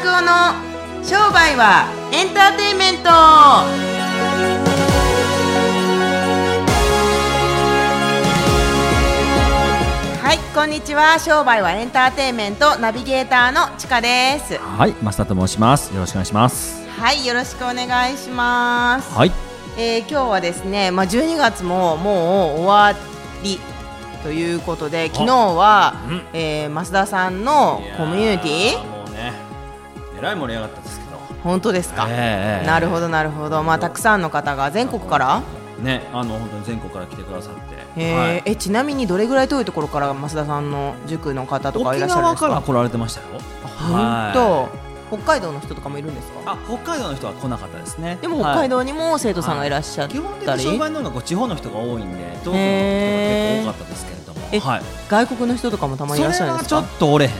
拓夫の商売はエンターテインメント。はいこんにちは。商売はエンターテインメントナビゲーターのちかです。はい、増田と申します。よろしくお願いします。はいよろしくお願いします。はい、えー今日はですね、まあ、12月ももう終わりということで昨日は、うん。えー増田さんのコミュニティえらい盛り上がったですけど。本当ですか、ええなるほどなるほど、まあ、たくさんの方が全国から、ね、あの本当に全国から来てくださって。えーはい。えちなみにどれぐらい遠いところから増田さんの塾の方とかい沖らっしゃるんですか？縄から来られてましたよ。本はい。当北海道の人とかもいるんですか？あ、北海道の人は来なかったですね。でも北海道、道にも生徒さんがいらっしゃっ基本的たり、に商売の方が地方の人が多いんで、東京の人が結構多かったですけれども。えはい。外国の人とかもたまにいらっしゃるんですか？ちょっとおれへん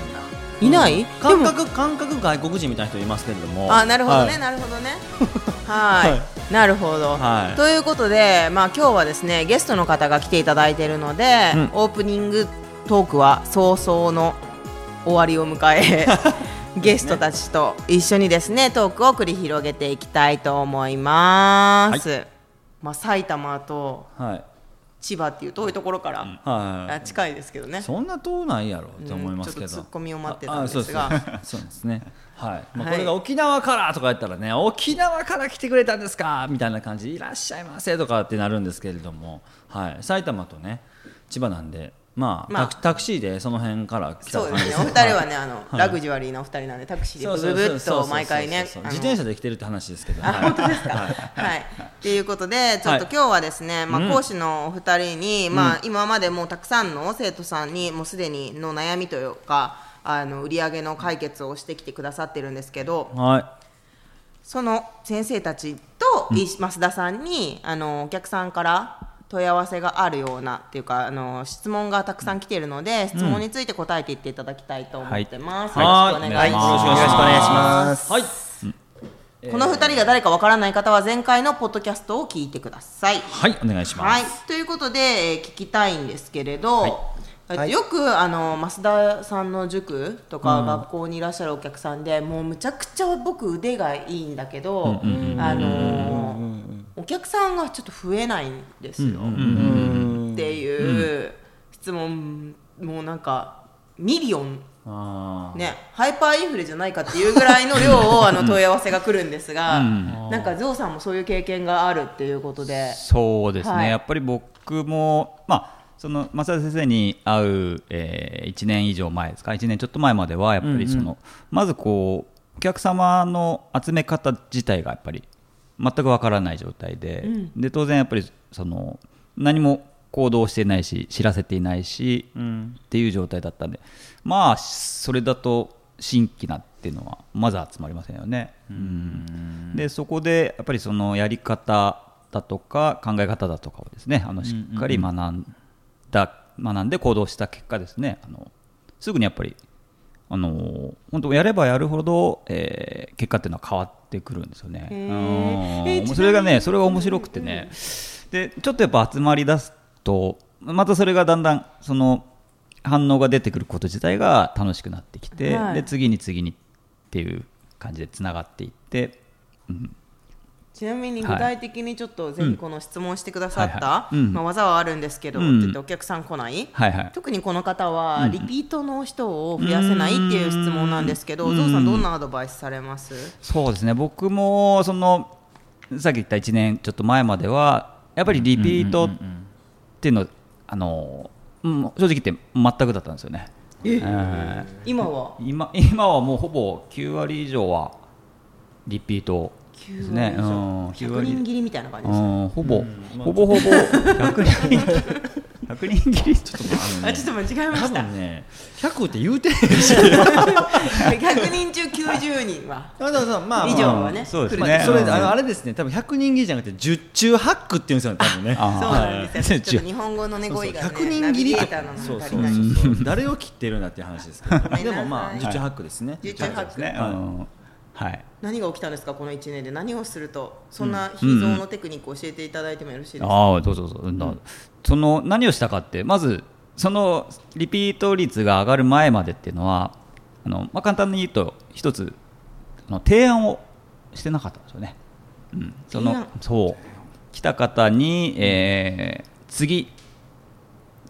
な。いない？感で覚感覚外国人みたいな人いますけれども。あなるほどね、はい。なるほどね。はい、はなるほど、はい。ということでまあ今日はですねゲストの方が来ていただいているので、うん。オープニングトークは早々の終わりを迎え ゲストたちと一緒にですねトークを繰り広げていきたいと思います、まあ埼玉とはい。千葉っていう遠いところから、はい。あ近いですけどね。そんな遠ないやろって思いますけど、うんちょっとツッコミを待ってたんですが。そう ですね。はい、まあ、はい。これが沖縄からとかやったらね沖縄から来てくれたんですかみたいな感じでいらっしゃいませとかってなるんですけれども、はい、埼玉とね千葉なんでまあ、まあ。タクタクシーでその辺から来たそう感じですね。お二人はね、あのラグジュアリーなお二人なんでタクシーでブブブッと毎回ねあのそうそうそう。そう自転車で来てるって話ですけど、あはい。本当ですか？はい。っていうことで、ちょっとはい。今日はですね、まあうん。講師のお二人に、まあ今までもうたくさんの生徒さんにもうすでにの悩みというか、あの売り上げの解決をしてきてくださってるんですけど、はい。その先生たちと、い増田さんにあのお客さんから問い合わせがあるようなっていうかあの質問がたくさん来ているので、質問について答えていっていただきたいと思ってます。はい。よろしくお願いしはいます。よろしくお願いします。はい。この二人が誰かわからない方は前回のポッドキャストを聞いてください。はいお願いします、はい、ということで、えー聞きたいんですけれど、はい。えっとよくあの増田さんの塾とか学校にいらっしゃるお客さんで、もうむちゃくちゃ僕腕がいいんだけど、あのーお客さんがちょっと増えないんですよ、っていう質問もうなんかミリオン。ね、ハイパーインフレじゃないかっていうぐらいの量をあの問い合わせが来るんですが、なんかゾウさんもそういう経験があるっていうことで、そうですね、はい。やっぱり僕も、まあ、その増田先生に会う、え1年以上前ですか、1年ちょっと前までは、やっぱりその、まずこう、お客様の集め方自体がやっぱり全くわからない状態で、で当然やっぱりその何も行動していないし、知らせていないし、っていう状態だったんで、まあ、それだと新規なっていうのは、まず集まりませんよね。うん。でそこでやっぱりそのやり方だとか考え方だとかをですねあのしっかり学んだ、学んで行動した結果ですねあのすぐにやっぱりあの本当やればやるほど、えー結果っていうのは変わってくるんですよね。えちなみにそれがねそれが面白くてね、でちょっとやっぱ集まり出すとまたそれがだんだんその反応が出てくること自体が楽しくなってきて、はい。で次に次にっていう感じでつながっていって、うんちなみに具はい。体的にちょっとぜひこの質問してくださった、まあ、技はあるんですけど、うん。って言ってお客さん来ない、はいはい、特にこの方はリピートの人を増やせないっていう質問なんですけど、ゾウさんどんなアドバイスされます？そうですね。僕もそのさっき言った1年ちょっと前まではやっぱりリピートっていうのあの、うん、正直言って全くだったんですよね。え？今は？ー今今はもうほぼ9割以上はリピートですね。うん。9 100割人切りみたいな感じうです、ん。ほぼ、ほぼほぼ。100人100人切りちょっとあちょっと間違えま多した。分ね100って言うてへんし。100人中90人は。あだからさまあ。以上はね。そうですね。それうん。あのあれですね。多分100人切りじゃなくて10中8区っていうんですよね多分ね。あそうなんですよ、はいちょっと日本語のね 語彙がね100人切りそうそうそうそう。誰を切ってるんだっていう話ですでもまあ10中8区ですね。10中8区ね、うんはい。何が起きたんですかこの1年で。何をするとそんな秘蔵のテクニックを教えていただいてもよろしいですか、ああどうぞどう。ぞ、だその何をしたかってまずそのリピート率が上がる前までっていうのはあの、まあ、簡単に言うと一つの提案をしてなかったんですよね。うん、そのそう。来た方に、えー次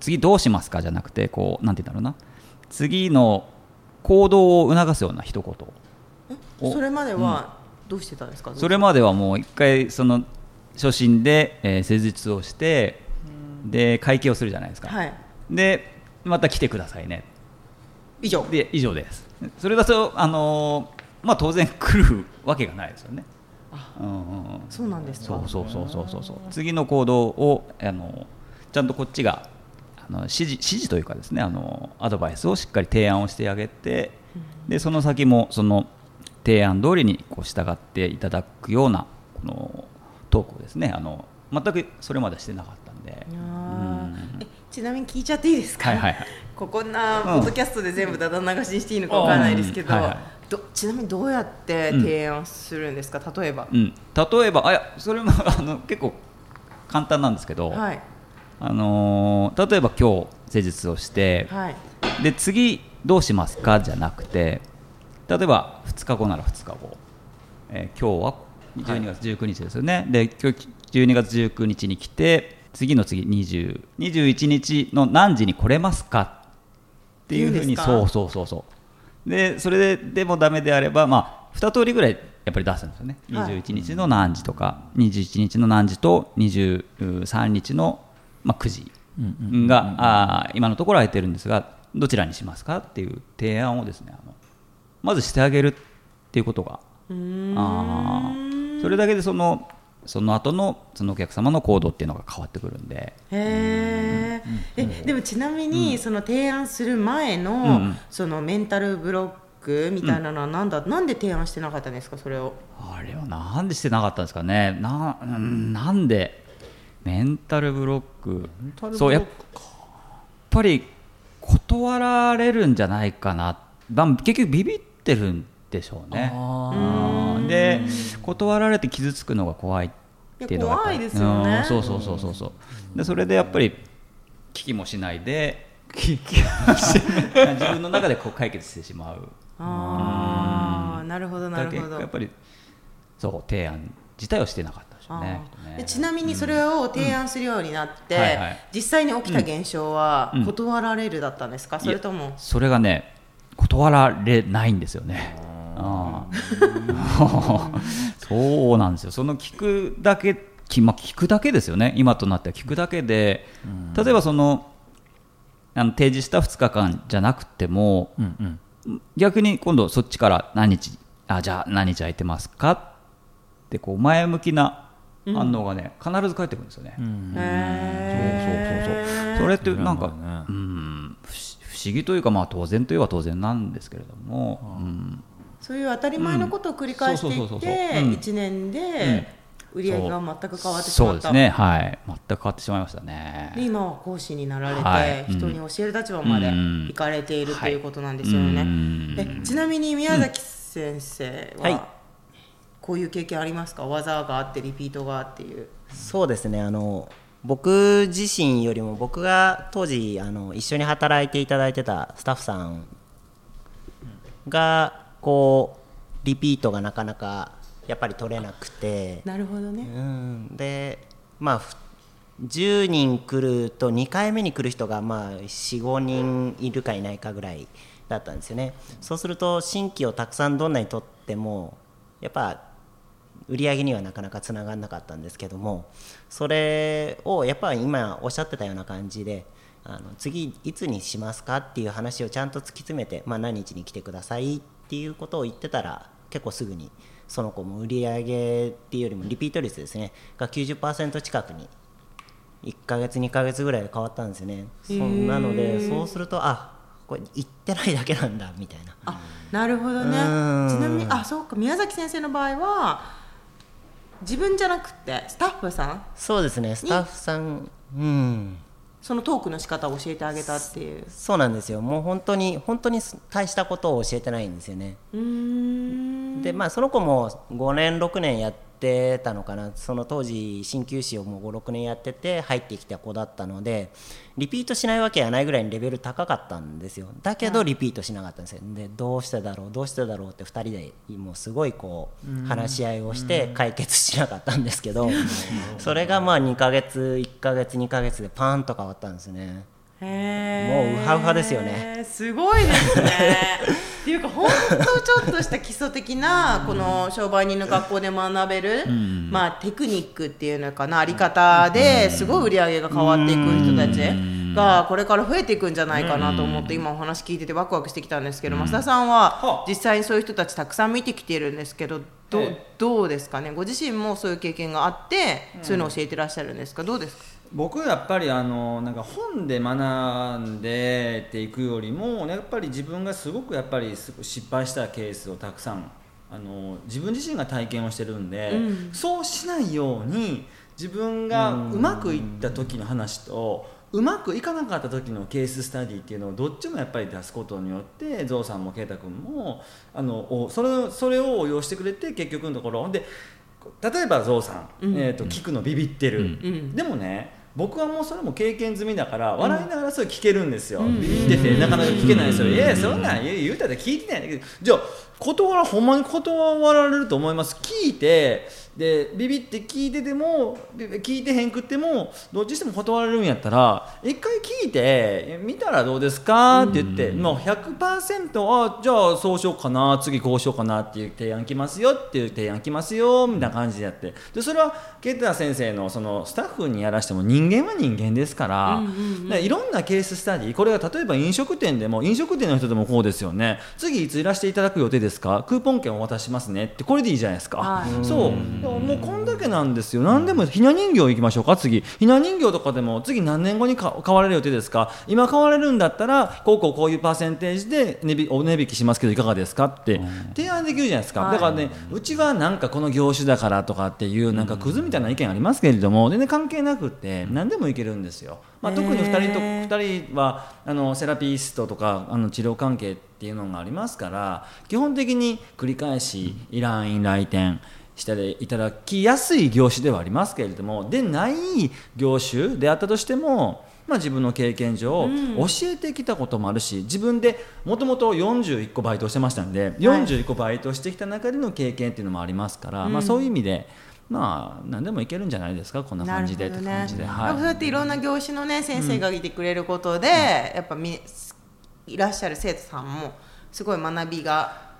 次どうしますかじゃなくてこうなんて言うんだろうな。次の行動を促すような一言おそれまではどうしてたんですか、それまではもう一回その初心で、えー施術をしてで会計をするじゃないですか、はい。でまた来てくださいね。以上。で以上です。それだとあのーまあ当然来るわけがないですよね。うんうんうん。そうなんですか？そうそうそうそうそうそう。次の行動をあのちゃんとこっちがあの指示指示というかですねあのアドバイスをしっかり提案をしてあげてでその先もその提案通りにこう従っていただくようなこのトークをですね。あの全くそれまでしてなかったんで。あー。えちなみに聞いちゃっていいですか、はいはいはい。ここんなポッドキャストで全部だだ流しにしていいのかわからないですけど、うん。はいはい。どちなみにどうやって提案するんですか、例えば、うん、例えばあいやそれも あの結構簡単なんですけど、はい。あのー例えば今日施術をして、はい。で次どうしますか？じゃなくて例えば2日後なら2日後、えー今日は12月19日ですよね、で今日12月19日に来て次の次20 21日の何時に来れますか？っていうふうにそうそうそうそう。でそれででもダメであれば、まあ、2通りぐらいやっぱり出すんですよね、はい。21日の何時とか21日の何時と23日の、まあ、9時が、あー今のところ空いてるんですがどちらにしますか？っていう提案をですねあのまずしてあげるっていうことが。あー。それだけでそのその後のそのお客様の行動っていうのが変わってくるんで。へー。えでもちなみに、その提案する前の、うんそのメンタルブロックみたいなのはなんだ、なんで提案してなかったんですかそれを？あれはなんでしてなかったんですかね。なうんなんでメンタルブロック？そうやっぱり断られるんじゃないかな、まあ結局ビビってるんでしょうね。で断られて傷つくのが怖いっていうのが怖いですよね。うん。そうそうそうそうそう。でそれでやっぱり聞きもしないで 自分の中でこう解決してしまう。ああなるほどなるほど。やっぱりそう提案自体をしてなかったでしょうね。でちなみにそれを提案するようになって、うん。はいはい。実際に起きた現象はうん。断られるだったんですか、それとも。それがね断られないんですよね。ああそうなんですよ。その聞くだけき、まあ、聞くだけですよね。今となっては。聞くだけで例えばそのあの提示した2日間じゃなくてもうんうん。逆に今度そっちから何日あじゃあ何日空いてますか？ってこう前向きな反応がね、必ず返ってくるんですよね、へそうそうそうーそう。それってなんか、ね。うん。不思不思議というかまあ当然といえば当然なんですけれども、うん。そういう当たり前のことを繰り返していってそううん。1年で売り上げが全く変わってしまった。そう。ですね。はい。全く変わってしまいましたね。で今は講師になられて、はい。うん。人に教える立場までうん。行かれているとはいいうことなんですよね、うん。えちなみに宮崎先生はいはこういう経験ありますか？技があってリピートがあっていう。そうですね。あの僕自身よりも僕が当時あの一緒に働いていただいてたスタッフさんがこうリピートがなかなかやっぱり取れなくて、なるほどね、うん、でまあふ10人来ると2回目に来る人がまあ45人いるかいないかぐらいだったんですよね。そうすると新規をたくさんどんなに取ってもやっぱ売り上げにはなかなかつながらなかったんですけどもそれをやっぱり今おっしゃってたような感じであの次いつにしますかっていう話をちゃんと突き詰めて、まあ、何日に来てくださいっていうことを言ってたら結構すぐにその子も売り上げっていうよりもリピート率ですねが90%近くに1ヶ月2ヶ月ぐらいで変わったんですよね。そなのでそうするとあこれ行ってないだけなんだみたいな。あなるほどね。ちうん。なみにあそうか。宮崎先生の場合は自分じゃなくてスタッフさん？そうですね。スタッフさんうん。そのトークの仕方を教えてあげたっていう。そうなんですよ。もう本当に本当に大したことを教えてないんですよね。でまあその子も5年6年やっってたのかな。その当時鍼灸師をもう56年やってて入ってきた子だったのでリピートしないわけはないぐらいにレベル高かったんですよ。だけどリピートしなかったんですよ。でどうしてだろうどうしてだろうって2人でもうすごいこう話し合いをして解決しなかったんですけどそれがまあ2ヶ月1ヶ月2ヶ月でパーンと変わったんですね。もうウハウハですよね。すごいですねっていうか本当ちょっとした基礎的なこの商売人の学校で学べる、まあ、テクニックっていうのかなあり方ですごい売り上げが変わっていく人たちがこれから増えていくんじゃないかなと思って今お話聞いててワクワクしてきたんですけど増田さんは実際にそういう人たちたくさん見てきているんですけどどどうですかね？ご自身もそういう経験があってそういうのを教えてらっしゃるんですか？どうですか？僕やっぱりあのなんか本で学んでっていくよりもやっぱり自分がすごくやっぱり失敗したケースをたくさんあの自分自身が体験をしてるんで、うん、そうしないように自分がうまくいった時の話とうまくいかなかった時のケーススタディっていうのをどっちもやっぱり出すことによってゾウさんも圭太君もあのそれそれを応用してくれて結局のところで例えばゾウさん、うん、えーと、聞くのビビってる、うん、でもね僕はもうそれも経験済みだから笑いながらそれ聞けるんですよ、ビビっててなかなか聞けないですよ、いやそんなん言うたら聞いてないんだけど。じゃあ断らほんまに断られると思います？聞いてでビビって聞いてても聞いてへんくってもどっちしても断られるんやったら一回聞いて見たらどうですか？って言って、うん、もう100%あじゃあそうしようかな次こうしようかなっていう提案来ますよっていう提案来ますよみたいな感じでやって。でそれはケイタ先生のそのスタッフにやらしても人間は人間ですから,、うんうんうん、いろんなケーススタディこれが例えば飲食店でも飲食店の人でもこうですよね。次いついらしていただく予定ですか？クーポン券を渡しますね。ってこれでいいじゃないですか、はい、そうもうこんだけなんですよ。何でもひな人形行きましょうか次。ひな人形とかでも次何年後に買われる予定ですか。今買われるんだったらこうこうこういうパーセンテージで値引お値引きしますけどいかがですかって提案できるじゃないですか、だからねうちはなんかこの業種だからとかっていうなんかクズみたいな意見ありますけれども全然関係なくって何でもいけるんですよ。まあ、特に2人と2人はあのセラピストとかあの治療関係っていうのがありますから基本的に繰り返し依頼院来店していただきやすい業種ではありますけれどもでない業種であったとしても、まあ、自分の経験上、教えてきたこともあるし自分でもともと41個バイトしてましたんで、はい、41個バイトしてきた中での経験っていうのもありますから、うん、まあ、そういう意味で。まあ何でもいけるんじゃないですかこんな感じで、ね、感じで、はい、そうやっていろんな業種のね先生がいてくれることで、うん、やっぱみいらっしゃる生徒さんもすごい学びが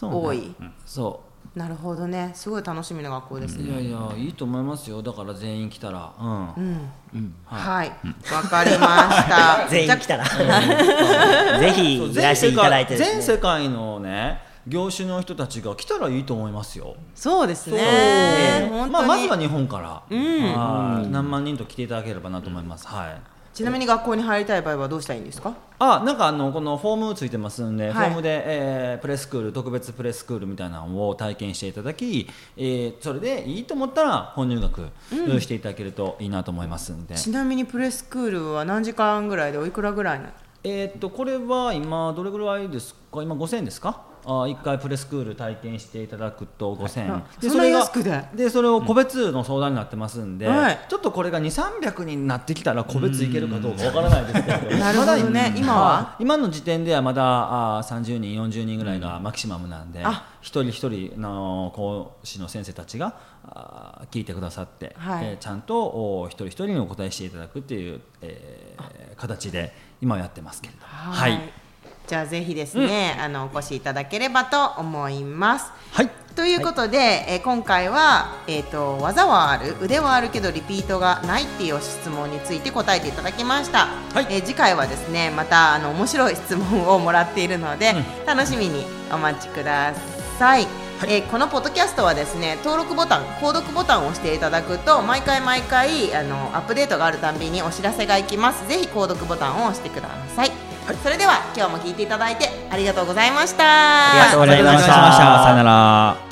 多い。そう、なるほどね。すごい楽しみな学校ですね、いやいやいいと思いますよ。だから全員来たら。うん、うん。うん、はい。わ、かりました。全員来たら。ぜひいらしていただいて、ね、全世界のね業種の人たちが来たらいいと思いますよ。そうですね。まあまずは日本から、うん、何万人と来ていただければなと思います。はい。ちなみに学校に入りたい場合はどうしたらいいんですか？あなんかあのこのフォームついてますんで、はい、フォームで、えー、プレスクール特別プレスクールみたいなのを体験していただき、えー、それでいいと思ったら本入学していただけるといいなと思いますんで、ちなみにプレスクールは何時間ぐらいでおいくらぐらいなえー、っとこれは今どれぐらいですか？今5000円ですか？あ1回プレスクール体験していただくと5000円、でそれがで。それを個別の相談になってますんで、うん。はい、ちょっとこれが2300になってきたら個別いけるかどうかわからないですけどなるほどね。今は？今の時点ではまだあ30人40人ぐらいがマキシマムなんで、うん、一人一人の講師の先生たちがあ聞いてくださって、はい、えー、ちゃんとお一人一人にお答えしていただくっていう、えー、形で今やってますけれどはい、はいじゃあぜひですね、うん、あのお越しいただければと思います。はい。ということで、はい、え今回は、えーと、技はある腕はあるけどリピートがないっていう質問について答えていただきました、はい、えー、次回はですねまたあの面白い質問をもらっているので、うん、楽しみにお待ちください。はい、えー、このポッドキャストはですね登録ボタン購読ボタンを押していただくと毎回毎回あのアップデートがあるたんびにお知らせがいきます。ぜひ購読ボタンを押してください、それでは今日も聞いていただいてありがとうございました。ありがとうございました。さよなら